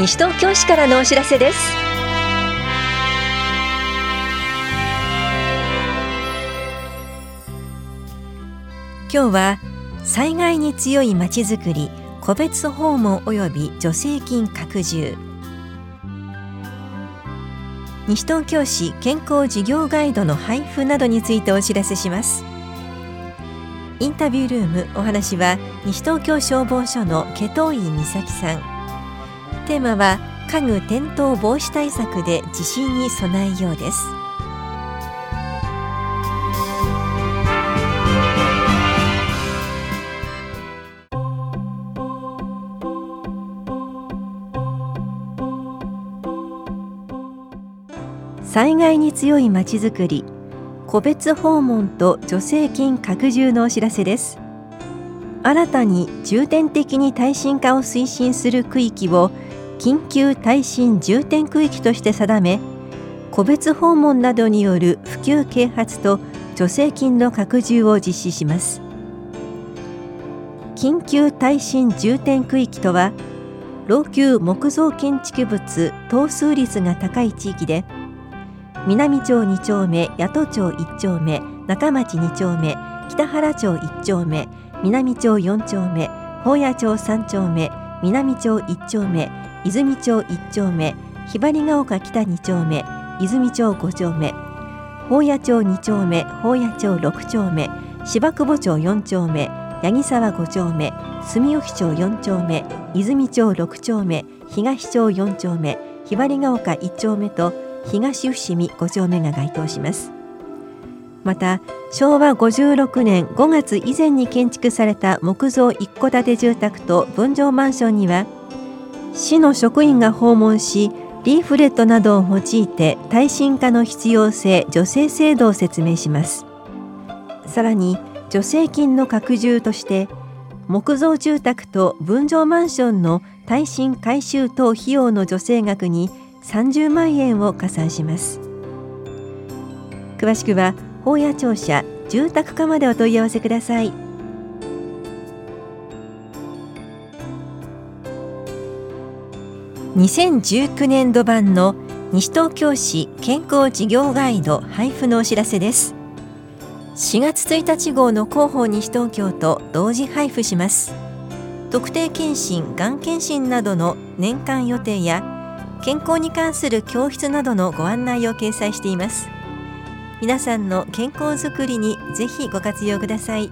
西東京市からのお知らせです。今日は災害に強いまちづくり個別訪問及び助成金拡充。西東京市健康事業ガイドの配布などについてお知らせします。インタビュールームお話は西東京消防署の毛藤井美咲さん。テーマは家具転倒防止対策で地震に備えようです。災害に強いまちづくり個別訪問と助成金拡充のお知らせです。新たに重点的に耐震化を推進する区域を緊急耐震重点区域として定め個別訪問などによる普及啓発と助成金の拡充を実施します。緊急耐震重点区域とは老朽木造建築物等数率が高い地域で南町2丁目八戸町1丁目中町2丁目北原町1丁目南町4丁目宝谷町3丁目南町1丁目泉町1丁目ひばりが丘北2丁目泉町5丁目宝谷町2丁目宝谷町6丁目芝久保町4丁目八木沢5丁目住吉町4丁目泉町6丁目東町4丁目ひばりが丘1丁目と東伏見5丁目が該当します。また昭和56年5月以前に建築された木造一戸建て住宅と分譲マンションには市の職員が訪問しリーフレットなどを用いて耐震化の必要性助成制度を説明します。さらに助成金の拡充として木造住宅と分譲マンションの耐震改修等費用の助成額に30万円を加算します。詳しくは法屋庁舎住宅課までお問い合わせください。2019年度版の西東京市健康事業ガイド配布のお知らせです。4月1日号の広報西東京と同時配布します。特定健診がん検診などの年間予定や健康に関する教室などのご案内を掲載しています。皆さんの健康づくりにぜひご活用ください。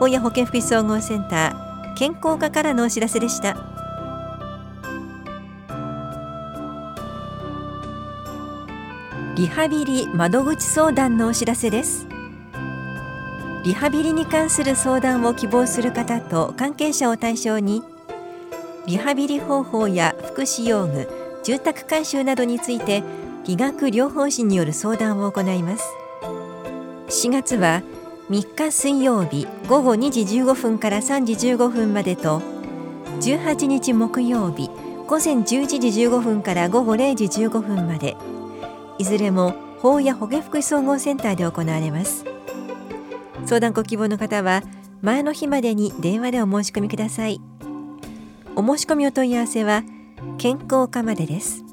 大谷保健福祉総合センター健康課からのお知らせでした。リハビリ窓口相談のお知らせです。リハビリに関する相談を希望する方と関係者を対象にリハビリ方法や福祉用具住宅改修などについて理学療法士による相談を行います。4月は3日水曜日午後2時15分から3時15分までと18日木曜日午前11時15分から午後0時15分までいずれも法や保健福祉総合センターで行われます。相談ご希望の方は前の日までに電話でお申し込みください。お申し込みお問い合わせは健康課までです。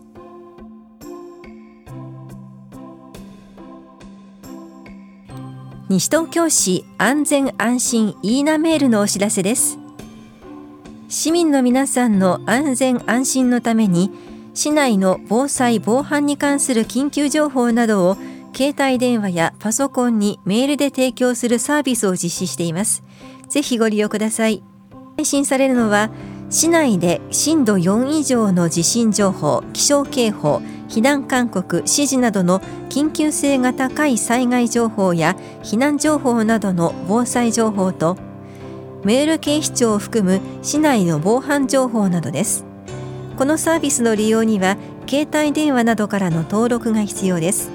西東京市安全安心いいなメールのお知らせです。市民の皆さんの安全安心のために市内の防災防犯に関する緊急情報などを携帯電話やパソコンにメールで提供するサービスを実施しています。ぜひご利用ください。配信されるのは市内で震度4以上の地震情報気象警報避難勧告指示などの緊急性が高い災害情報や避難情報などの防災情報とメール警視庁を含む市内の防犯情報などです。このサービスの利用には携帯電話などからの登録が必要です。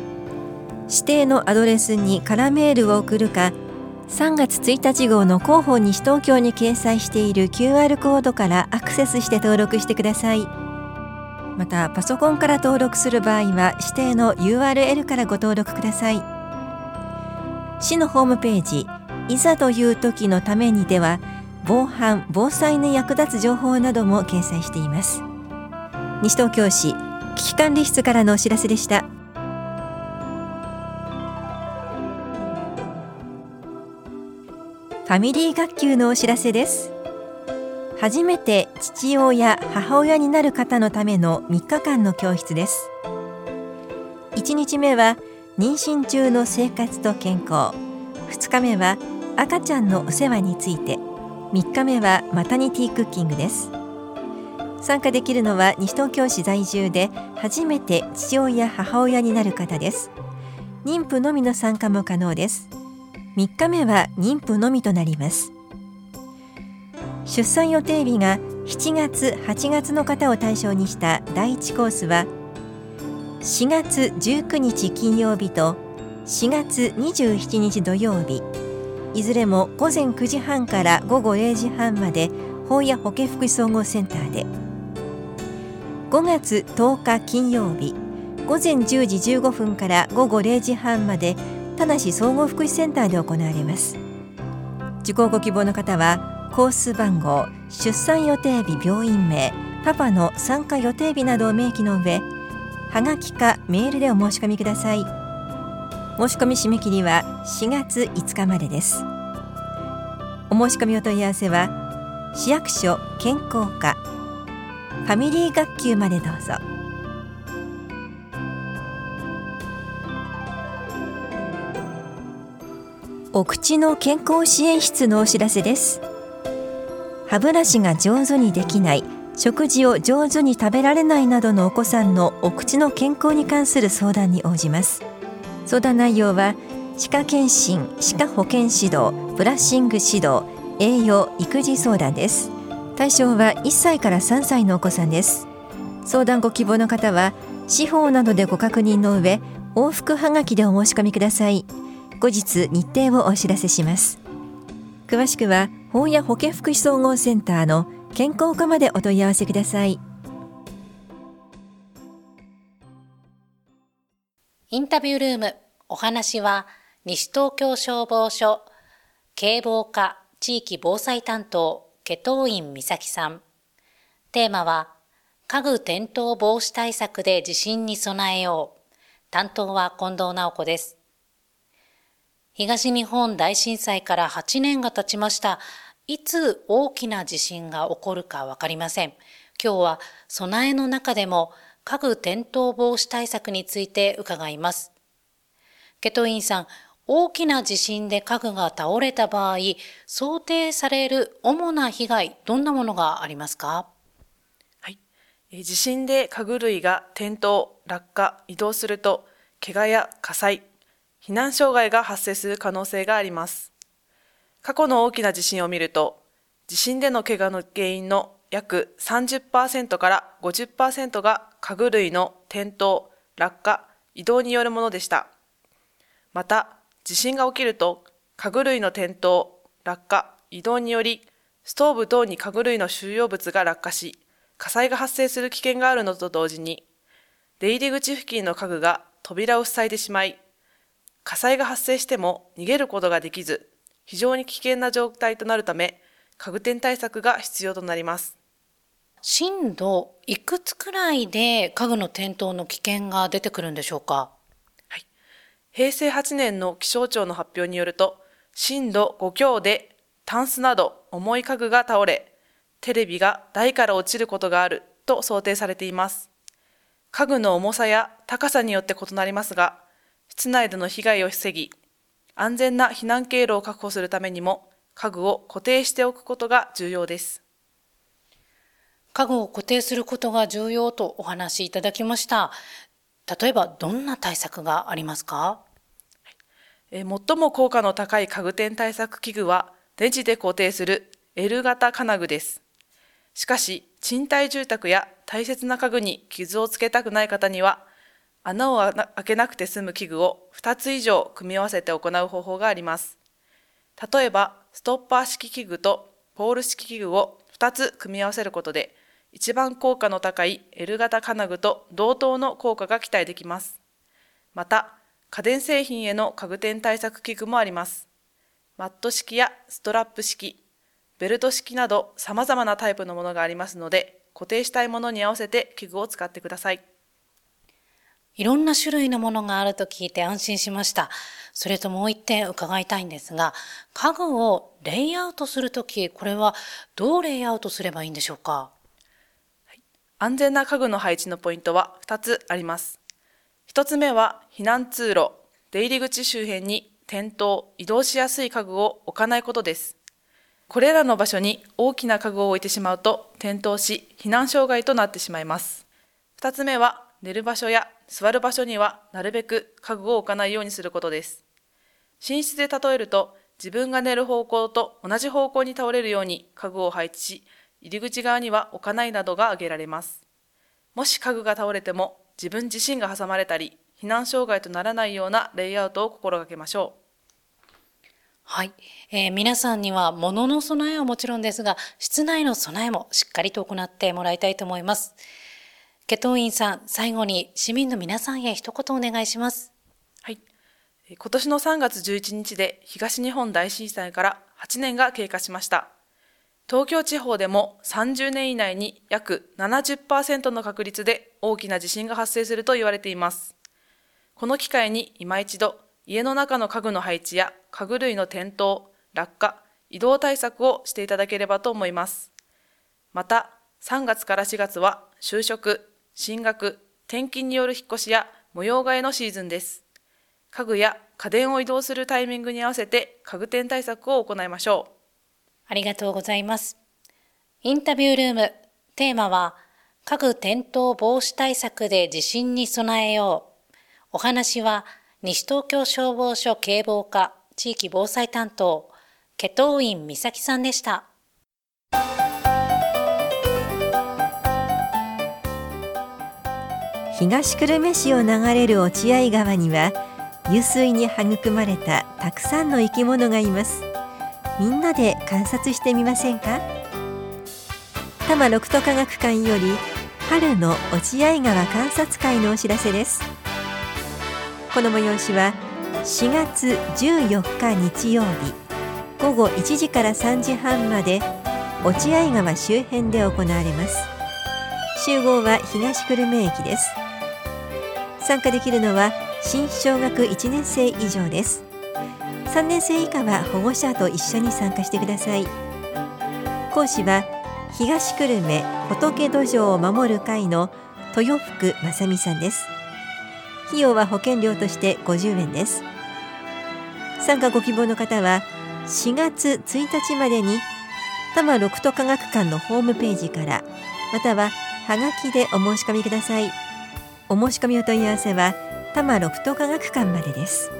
指定のアドレスにカラメールを送るか3月1日号の広報西東京に掲載している QR コードからアクセスして登録してください。またパソコンから登録する場合は指定の URL からご登録ください。市のホームページいざという時のためにでは防犯防災に役立つ情報なども掲載しています。西東京市危機管理室からのお知らせでした。ファミリー学級のお知らせです。初めて父親母親になる方のための3日間の教室です。1日目は妊娠中の生活と健康。2日目は赤ちゃんのお世話について。3日目はマタニティクッキングです。参加できるのは西東京市在住で初めて父親母親になる方です。妊婦のみの参加も可能です。3日目は妊婦のみとなります。出産予定日が7月8月の方を対象にした第1コースは4月19日金曜日と4月27日土曜日。いずれも午前9時半から午後0時半まで法や保健福祉総合センターで。5月10日金曜日午前10時15分から午後0時半まで田梨総合福祉センターで行われます。受講ご希望の方はコース番号出産予定日病院名パパの参加予定日などを明記の上はがきかメールでお申し込みください。申し込み締め切りは4月5日までです。お申し込みお問い合わせは市役所健康課ファミリー学級までどうぞ。お口の健康支援室のお知らせです。歯ブラシが上手にできない食事を上手に食べられないなどのお子さんのお口の健康に関する相談に応じます。相談内容は歯科検診歯科保健指導ブラッシング指導栄養育児相談です。対象は1歳から3歳のお子さんです。相談ご希望の方は司法などでご確認の上往復はがきでお申し込みください。後日日程をお知らせします。詳しくは法や保健福祉総合センターの健康課までお問い合わせください。インタビュールームお話は西東京消防署警防課地域防災担当祁答院美咲さんテーマは家具転倒防止対策で地震に備えよう担当は近藤直子です東日本大震災から8年が経ちました。いつ大きな地震が起こるかわかりません。今日は備えの中でも家具転倒防止対策について伺います。ケトインさん、大きな地震で家具が倒れた場合、想定される主な被害、どんなものがありますか？はい。地震で家具類が転倒、落下、移動すると、怪我や火災、避難障害が発生する可能性があります。過去の大きな地震を見ると、地震での怪我の原因の約30%から50%が家具類の転倒、落下、移動によるものでした。また、地震が起きると、家具類の転倒、落下、移動により、ストーブ等に家具類の収容物が落下し、火災が発生する危険があるのと同時に、出入り口付近の家具が扉を塞いでしまい、火災が発生しても逃げることができず、非常に危険な状態となるため、家具店対策が必要となります。震度いくつくらいで家具の転倒の危険が出てくるんでしょうか？平成8年の気象庁の発表によると、震度5強でタンスなど重い家具が倒れ、テレビが台から落ちることがあると想定されています。家具の重さや高さによって異なりますが、室内での被害を防ぎ、安全な避難経路を確保するためにも、家具を固定しておくことが重要です。家具を固定することが重要とお話しいただきました。例えば、どんな対策がありますか？最も効果の高い家具店対策器具は、ネジで固定する L 型金具です。しかし、賃貸住宅や大切な家具に傷をつけたくない方には、穴を開けなくて済む器具を2つ以上組み合わせて行う方法があります。例えば、ストッパー式器具とポール式器具を2つ組み合わせることで、一番効果の高い L 型金具と同等の効果が期待できます。また、家電製品への家具店対策器具もあります。マット式やストラップ式、ベルト式など様々なタイプのものがありますので、固定したいものに合わせて器具を使ってください。いろんな種類のものがあると聞いて安心しました。それともう一点伺いたいんですが、家具をレイアウトするとき、これはどうレイアウトすればいいんでしょうか？安全な家具の配置のポイントは2つあります。1つ目は避難通路、出入り口周辺に転倒、移動しやすい家具を置かないことです。これらの場所に大きな家具を置いてしまうと転倒し避難障害となってしまいます。2つ目は寝る場所や座る場所にはなるべく家具を置かないようにすることです。寝室で例えると自分が寝る方向と同じ方向に倒れるように家具を配置し入り口側には置かないなどが挙げられます。もし家具が倒れても自分自身が挟まれたり避難障害とならないようなレイアウトを心がけましょう。はい、えー、皆さんには物の備えはもちろんですが、室内の備えもしっかりと行ってもらいたいと思います。ケトン員さん、最後に市民の皆さんへ一言お願いします。はい。今年の3月11日で東日本大震災から8年が経過しました。東京地方でも30年以内に約70%の確率で大きな地震が発生すると言われています。この機会に今一度家の中の家具の配置や家具類の転倒、落下、移動対策をしていただければと思います。また、3月から4月は就職、進学、転勤による引っ越しや模様替えのシーズンです。家具や家電を移動するタイミングに合わせて家具店対策を行いましょう。ありがとうございます。インタビュールーム、テーマは、家具転倒防止対策で地震に備えよう。お話は、西東京消防署警防課地域防災担当、祁答院美咲さんでした。東久留米市を流れる落合川には湧水に育まれたたくさんの生き物がいますみんなで観察してみませんか？多摩六都科学館より春の落合川観察会のお知らせです。この催しは4月14日日曜日午後1時から3時半まで落合川周辺で行われます。集合は東久留米駅です。参加できるのは新小学1年生以上です。3年生以下は保護者と一緒に参加してください。講師は東久留米仏土壌を守る会の豊福正美さんです。費用は保険料として50円です。参加ご希望の方は4月1日までに多摩六都科学館のホームページからまたははがきでお申し込みください。お申し込みお問い合わせは多摩六都科学館までです。